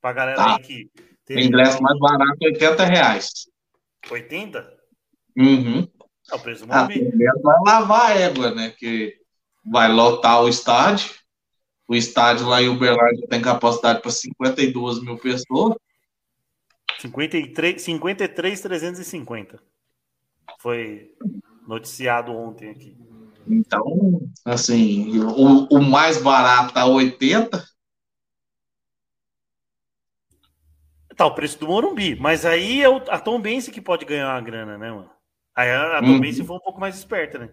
S5: Pra galera tá. aí que.
S6: Tem ingresso mais barato, 80 reais.
S5: 80?
S6: Uhum.
S5: É o preço do
S6: ah, Vai lavar a égua, né? Que vai lotar o estádio. O estádio lá em Uberlândia tem capacidade para 52 mil pessoas.
S5: 53, 53 350. Foi noticiado ontem aqui.
S6: Então, assim, o, o mais barato tá 80.
S5: Tá o preço do Morumbi, mas aí é o, a Tom Bense que pode ganhar uma grana, né, mano? Aí a, a Tom hum. Bense foi um pouco mais esperta, né?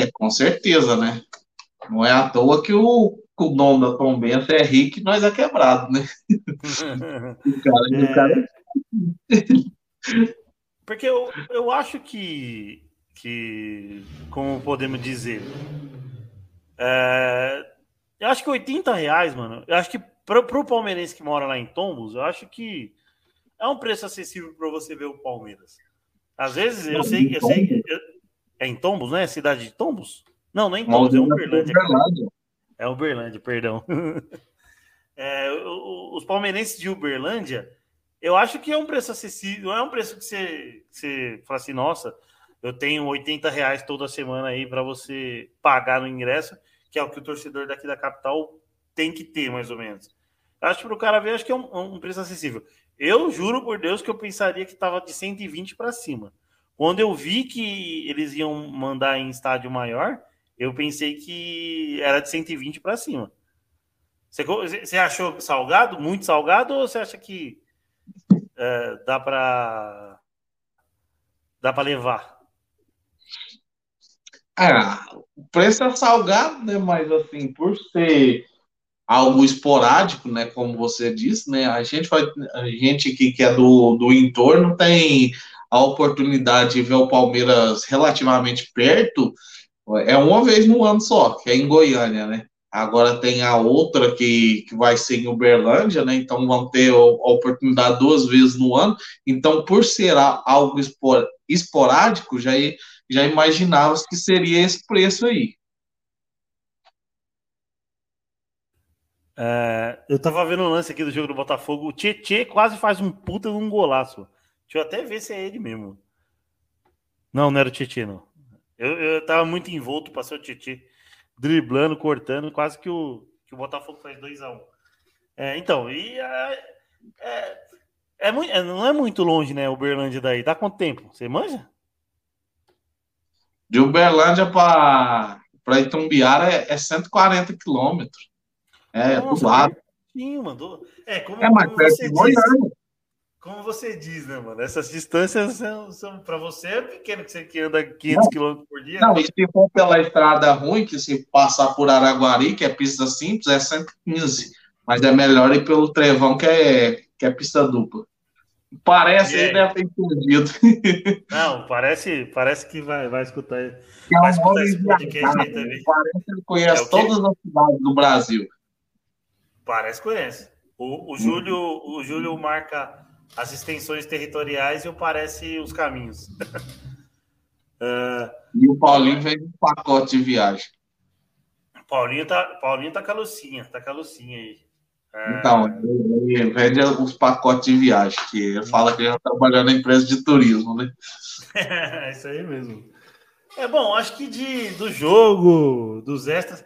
S6: É, com certeza, né? Não é à toa que o, o nome da Tom Bense é rico e nós é quebrado, né? o cara, é... o cara...
S5: Porque eu, eu acho que que, como podemos dizer, é, Eu acho que 80 reais, mano. Eu acho que pro, pro palmeirense que mora lá em Tombos, eu acho que é um preço acessível para você ver o Palmeiras. Às vezes, eu sei, eu sei. Eu, é em Tombos, né? Cidade de Tombos? Não, não é em Tombos, é Uberlândia. É Uberlândia, perdão. É, os palmeirenses de Uberlândia, eu acho que é um preço acessível, não é um preço que você, que você fala assim, nossa, eu tenho 80 reais toda semana aí para você pagar no ingresso, que é o que o torcedor daqui da capital tem que ter, mais ou menos. Acho que para o cara ver, acho que é um, um, preço acessível. Eu juro por Deus que eu pensaria que estava de 120 para cima. Quando eu vi que eles iam mandar em estádio maior, eu pensei que era de 120 para cima. Você, você achou salgado, muito salgado, ou você acha que é, dá para dá para levar?
S6: É, o preço é salgado, né? Mas assim, por ser algo esporádico, né? Como você disse, né? A gente vai, a gente que, que é do, do entorno tem a oportunidade de ver o Palmeiras relativamente perto, é uma vez no ano só, que é em Goiânia, né? Agora tem a outra que, que vai ser em Uberlândia, né? Então vão ter a oportunidade duas vezes no ano. Então, por ser algo esporádico, já, já imaginava que seria esse preço aí.
S5: É, eu tava vendo o lance aqui do jogo do Botafogo. O Tietê quase faz um puta de um golaço. Deixa eu até ver se é ele mesmo. Não, não era o Tietê, não. Eu, eu tava muito envolto, passou o Tietê driblando, cortando, quase que o, que o Botafogo faz 2x1. Um. É, então, e é, é, é, muito, é, não é muito longe, né, Uberlândia daí. Dá quanto tempo? Você manja?
S6: De Uberlândia para Itumbiara é, é 140 quilômetros. É, Nossa, do lado.
S5: Sim, mandou. É, como,
S6: é mais perto de Goiânia
S5: como você diz, né, mano? Essas distâncias são, são para você é pequeno que você que anda 500 km por dia.
S6: Não, e se for pela estrada ruim, que se passar por Araguari, que é pista simples, é 115. Mas é melhor ir pelo Trevão, que é, que é pista dupla. Parece, ele deve ter entendido.
S5: Não, parece, parece que vai, vai escutar.
S6: É vai escutar esse podcast aí também. Parece que ele conhece é todas as cidades do Brasil.
S5: Parece que conhece. O, o, Júlio, o Júlio marca as extensões territoriais e o parece os caminhos.
S6: uh, e o Paulinho vem um pacote de viagem.
S5: Paulinho tá, Paulinho tá com a Lucinha, tá com a Lucinha aí.
S6: Então, ele vende os pacotes de viagem, que fala que ele já trabalhou na empresa de turismo, né?
S5: é isso aí mesmo. É bom, acho que de, do jogo, dos extras.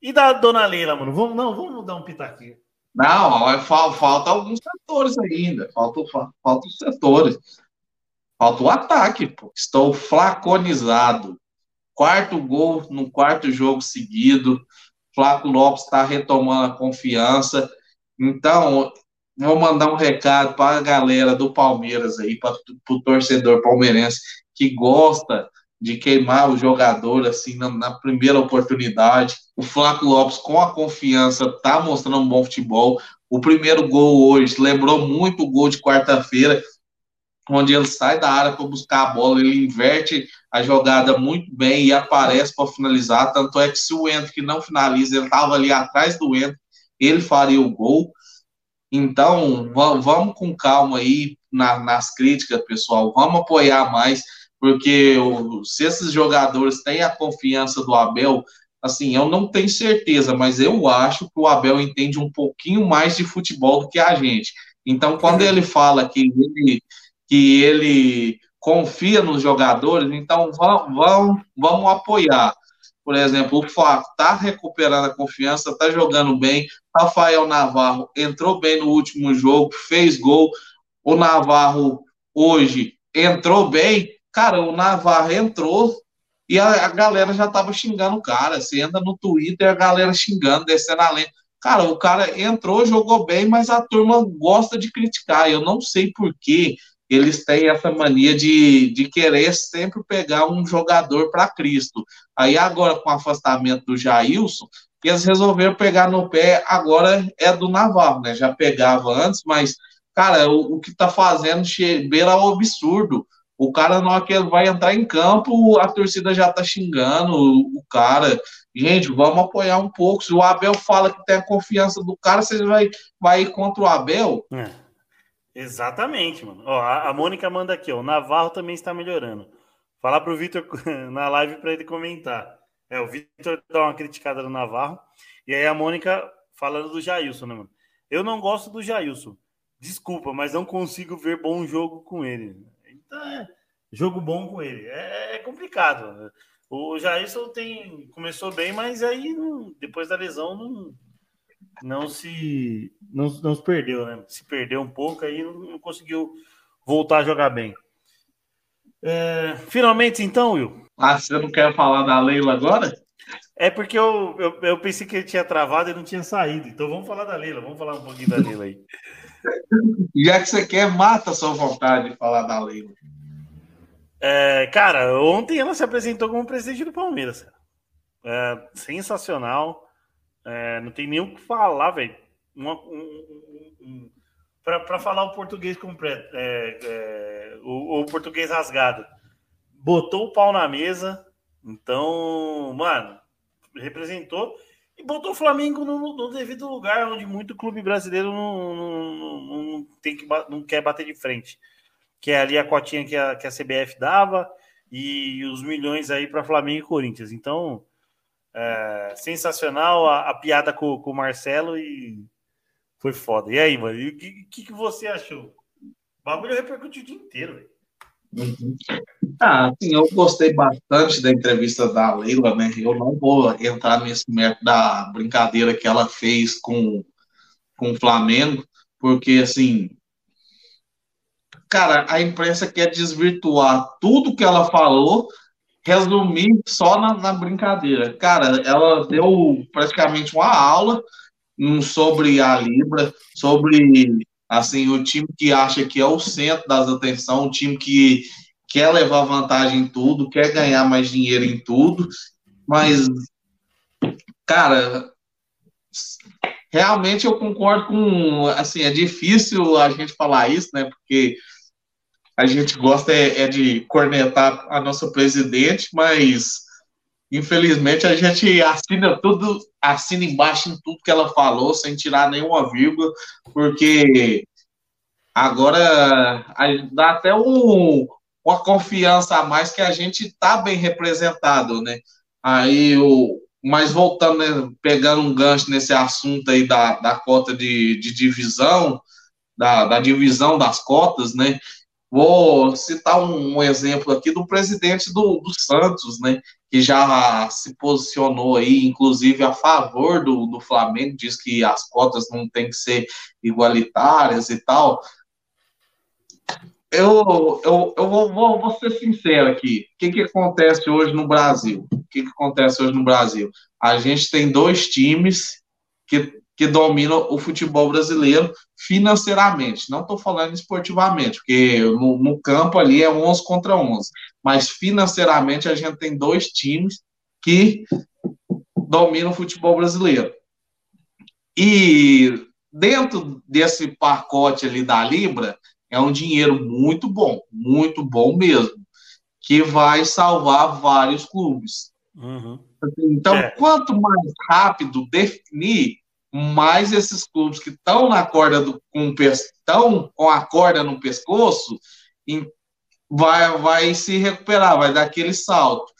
S5: E da dona Leila, mano? Vamos, não, vamos dar um pitaquinho.
S6: Não, falta alguns setores ainda. Falta, falta os setores. Falta o ataque, pô. Estou flaconizado. Quarto gol no quarto jogo seguido. Flaco Lopes está retomando a confiança. Então, vou mandar um recado para a galera do Palmeiras aí, para o torcedor palmeirense que gosta de queimar o jogador assim na, na, primeira oportunidade. O Flávio Lopes, com a confiança, tá mostrando um bom futebol. O primeiro gol hoje lembrou muito o gol de quarta-feira, onde ele sai da área para buscar a bola, ele inverte a jogada muito bem e aparece para finalizar. Tanto é que se o Ento não finaliza, ele estava ali atrás do Ento, ele faria o gol. Então, vamos com calma aí na, nas críticas, pessoal. Vamos apoiar mais porque se esses jogadores têm a confiança do Abel, assim, eu não tenho certeza, mas eu acho que o Abel entende um pouquinho mais de futebol do que a gente. Então, quando ele fala que ele, que ele confia nos jogadores, então vamos, vamos, vamos apoiar. Por exemplo, o Fábio está recuperando a confiança, está jogando bem. Rafael Navarro entrou bem no último jogo, fez gol. O Navarro hoje entrou bem, Cara, o Navarro entrou e a, a galera já tava xingando o cara. Você anda no Twitter a galera xingando, descendo a lenha. Cara, o cara entrou, jogou bem, mas a turma gosta de criticar. Eu não sei por que eles têm essa mania de, de querer sempre pegar um jogador para Cristo. Aí agora, com o afastamento do Jailson, eles resolveram pegar no pé, agora é do Navarro, né? Já pegava antes, mas, cara, o, o que tá fazendo beira ao absurdo. O cara, na hora que ele vai entrar em campo, a torcida já tá xingando o cara. Gente, vamos apoiar um pouco. Se o Abel fala que tem a confiança do cara, você vai, vai ir contra o Abel?
S5: É. Exatamente, mano. Ó, a, a Mônica manda aqui, ó. O Navarro também está melhorando. Falar pro Vitor na live para ele comentar. É, o Vitor dá uma criticada no Navarro. E aí a Mônica falando do Jailson, né, mano? Eu não gosto do Jailson. Desculpa, mas não consigo ver bom jogo com ele. Então, é, jogo bom com ele. É, é complicado. O Jailson tem, começou bem, mas aí depois da lesão não, não se não, não se perdeu, né? Se perdeu um pouco, aí não, não conseguiu voltar a jogar bem. É, finalmente, então, Will.
S6: Ah, você não quer falar da Leila agora?
S5: É porque eu, eu, eu, pensei que ele tinha travado e não tinha saído. Então vamos falar da Leila, vamos falar um pouquinho da Leila aí.
S6: Já que você quer, mata a sua vontade de falar da Leila.
S5: É, cara, ontem ela se apresentou como presidente do Palmeiras. É, sensacional. É, não tem nem o que falar, velho. Um, um, Para falar o português completo, é, é, o, o, português rasgado. Botou o pau na mesa. Então, mano, representou e botou o Flamengo no, no devido lugar, onde muito clube brasileiro não, não, não, tem que, não quer bater de frente que é ali a cotinha que a, que a CBF dava e os milhões aí para Flamengo e Corinthians. Então, é, sensacional a, a piada com, com, o Marcelo e foi foda. E aí, mano, o que, que, que, você achou? O bagulho repercutiu o dia inteiro, velho.
S6: Uhum. Ah, assim, eu gostei bastante da entrevista da Leila, né? Eu não vou entrar nesse método da brincadeira que ela fez com, com o Flamengo, porque, assim, cara, a imprensa quer desvirtuar tudo que ela falou, resumir só na, na brincadeira. Cara, ela deu praticamente uma aula um, sobre a Libra, sobre assim o time que acha que é o centro das atenções, um time que quer levar vantagem em tudo, quer ganhar mais dinheiro em tudo, mas cara, realmente eu concordo com assim, é difícil a gente falar isso, né? Porque a gente gosta é, é, de cornetar a nossa presidente, mas infelizmente a gente assina tudo, assina embaixo em tudo que ela falou, sem tirar nenhuma vírgula, porque agora dá até um, uma confiança a mais que a gente está bem representado, né? Aí o mas voltando, né, pegando um gancho nesse assunto aí da, da cota de, de divisão, da, da divisão das cotas, né? Vou citar um, um exemplo aqui do presidente do, do, Santos, né, que já se posicionou aí, inclusive, a favor do, do Flamengo, diz que as cotas não têm que ser igualitárias e tal. Eu, eu, eu vou, vou, vou ser sincero aqui. O que, que acontece hoje no Brasil? O que, que acontece hoje no Brasil? A gente tem dois times que que dominam o futebol brasileiro financeiramente. Não estou falando esportivamente, porque no, no, campo ali é 11 contra 11. Mas financeiramente a gente tem dois times que dominam o futebol brasileiro. E dentro desse pacote ali da Libra, é um dinheiro muito bom, muito bom mesmo, que vai salvar vários clubes. Uhum. Então, é. quanto mais rápido definir, mas esses clubes que estão na corda do, com, estão com a corda no pescoço vai, vai se recuperar, vai dar aquele salto.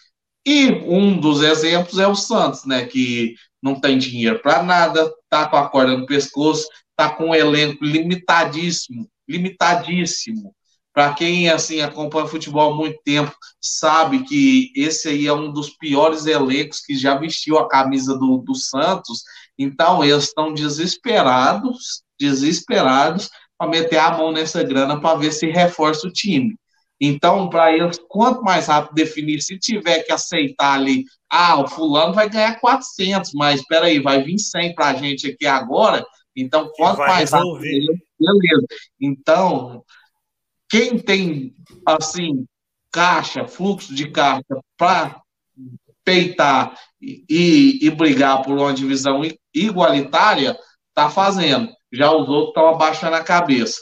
S6: E um dos exemplos é o Santos, né? Que não tem dinheiro para nada, tá com a corda no pescoço, tá com um elenco limitadíssimo, limitadíssimo. Para quem assim acompanha futebol há muito tempo, sabe que esse aí é um dos piores elencos que já vestiu a camisa do, do Santos então, eles estão desesperados, desesperados para meter a mão nessa grana para ver se reforça o time. Então, para eles, quanto mais rápido definir, se tiver que aceitar ali, ah, o fulano vai ganhar 400, mas espera aí, vai vir 100 para a gente aqui agora, então quanto mais rápido, beleza. Então, quem tem, assim, caixa, fluxo de caixa para peitar e, e, brigar por uma divisão igualitária, tá fazendo. Já os outros estão abaixando a cabeça.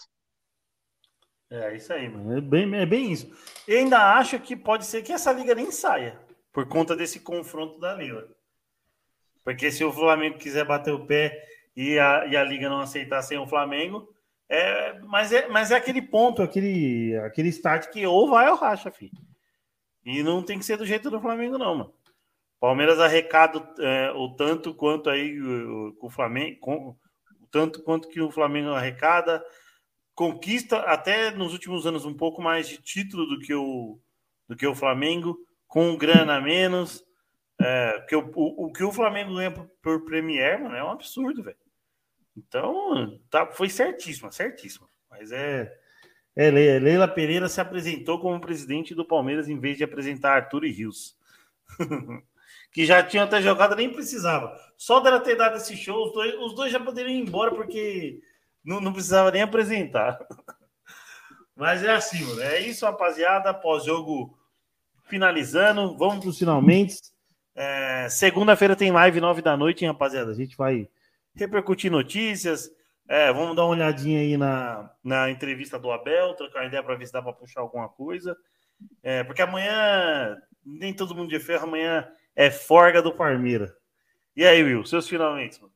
S5: É isso aí, mano. É bem, é bem isso. Eu ainda acho que pode ser que essa liga nem saia, por conta desse confronto da Lila. Porque se o Flamengo quiser bater o pé e a, e a liga não aceitar sem o Flamengo, é, mas, é, mas é aquele ponto, aquele, aquele start que ou vai ou racha, filho. E não tem que ser do jeito do Flamengo, não, mano. Palmeiras arrecada é, o tanto quanto aí o, o Flamengo, com, o tanto quanto que o Flamengo arrecada, conquista até nos últimos anos um pouco mais de título do que o, do que o Flamengo, com grana a menos. É, que o, o, o, que o Flamengo ganha por, por Premier, mano, é um absurdo, velho. Então, tá, foi certíssima, certíssima. Mas é, é. Leila Pereira se apresentou como presidente do Palmeiras em vez de apresentar Arthur e Rios. que já tinham até jogado, nem precisava. Só dela ter dado esse show, os dois, os dois já poderiam ir embora, porque não, não precisava nem apresentar. Mas é assim, mano. É isso, rapaziada. Pós-jogo finalizando. Vamos para os finalmente. É, Segunda-feira tem live, nove da noite, hein, rapaziada? A gente vai repercutir notícias. É, vamos dar uma olhadinha aí na, na entrevista do Abel, trocar ideia para ver se dá para puxar alguma coisa. É, porque amanhã, nem todo mundo de ferro, amanhã é forga do Parmeira. E aí, Will, seus finalmente, mano?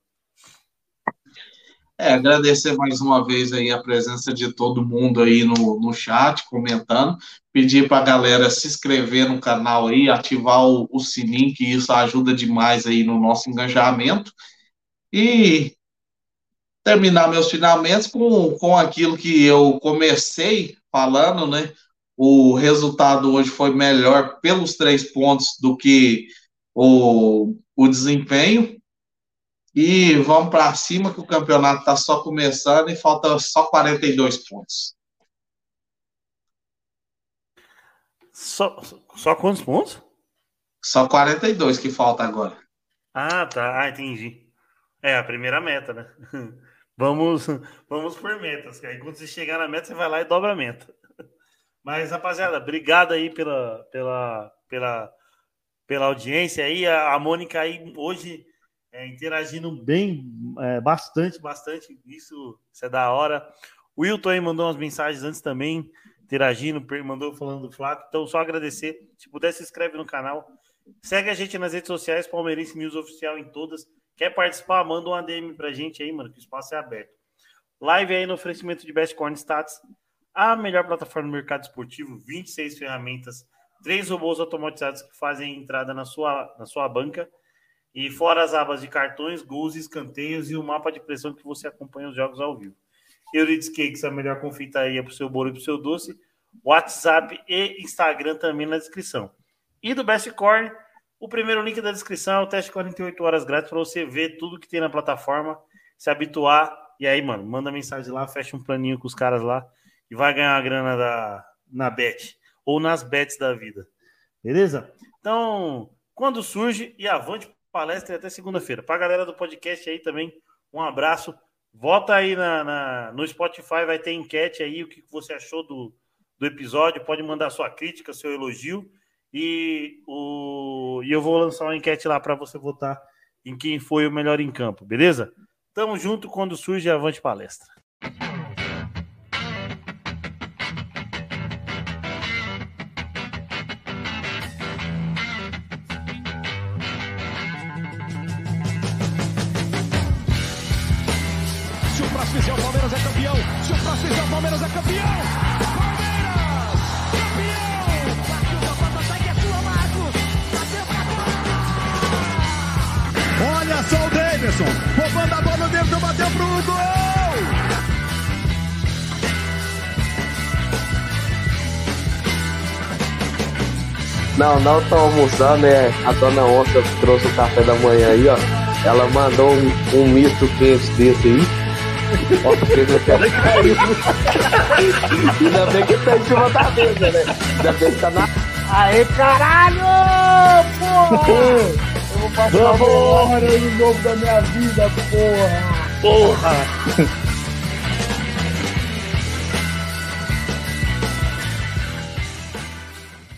S6: É, agradecer mais uma vez aí a presença de todo mundo aí no, no chat, comentando. Pedir para a galera se inscrever no canal aí, ativar o, o sininho, que isso ajuda demais aí no nosso engajamento. E terminar meus finalmente com, com aquilo que eu comecei falando, né? O resultado hoje foi melhor pelos três pontos do que o, o desempenho. E vamos para cima, que o campeonato está só começando e falta só 42 pontos.
S5: Só, só quantos pontos?
S6: Só 42 que falta agora.
S5: Ah, tá. Ah, entendi. É a primeira meta, né? Vamos, vamos por metas. Aí quando você chegar na meta, você vai lá e dobra a meta. Mas, rapaziada, obrigado aí pela, pela, pela, pela audiência aí. A, Mônica aí hoje é, interagindo bem, é, bastante, bastante. Isso, isso é da hora. O Wilton aí mandou umas mensagens antes também, interagindo, mandou falando do Flávio. Então, só agradecer. Se puder, se inscreve no canal. Segue a gente nas redes sociais, Palmeirense News Oficial em todas. Quer participar? Manda um ADM pra gente aí, mano, que o espaço é aberto. Live aí no oferecimento de Best Corn Stats, a melhor plataforma do mercado esportivo, 26 ferramentas, três robôs automatizados que fazem entrada na sua, na sua banca. E fora as abas de cartões, gols, escanteios e o mapa de pressão que você acompanha os jogos ao vivo. Euridice Cakes, a melhor confeitaria para o seu bolo e para o seu doce. WhatsApp e Instagram também na descrição. E do Best Corn, o primeiro link da descrição é o teste 48 horas grátis para você ver tudo que tem na plataforma, se habituar. E aí, mano, manda mensagem lá, fecha um planinho com os caras lá e vai ganhar a grana da, na bet ou nas bets da vida. Beleza? Então, quando surge e avante palestra até segunda-feira. Para a galera do podcast aí também, um abraço. Volta aí na, na, no Spotify, vai ter enquete aí, o que você achou do, do episódio. Pode mandar sua crítica, seu elogio. E, o, e eu vou lançar uma enquete lá para você votar em quem foi o melhor em campo, beleza? Tamo junto quando surge a Avante Palestra.
S3: Não, não tô almoçando, é a dona Onça trouxe o café da manhã aí, ó. Ela mandou um, um misto quente desse aí. Ó, fez até caiu. Ainda bem que tá em cima da mesa, né? Ainda bem que tá na.
S4: Aê, caralho! Porra! vou passar Vamos! o no novo da minha vida, porra!
S5: Porra!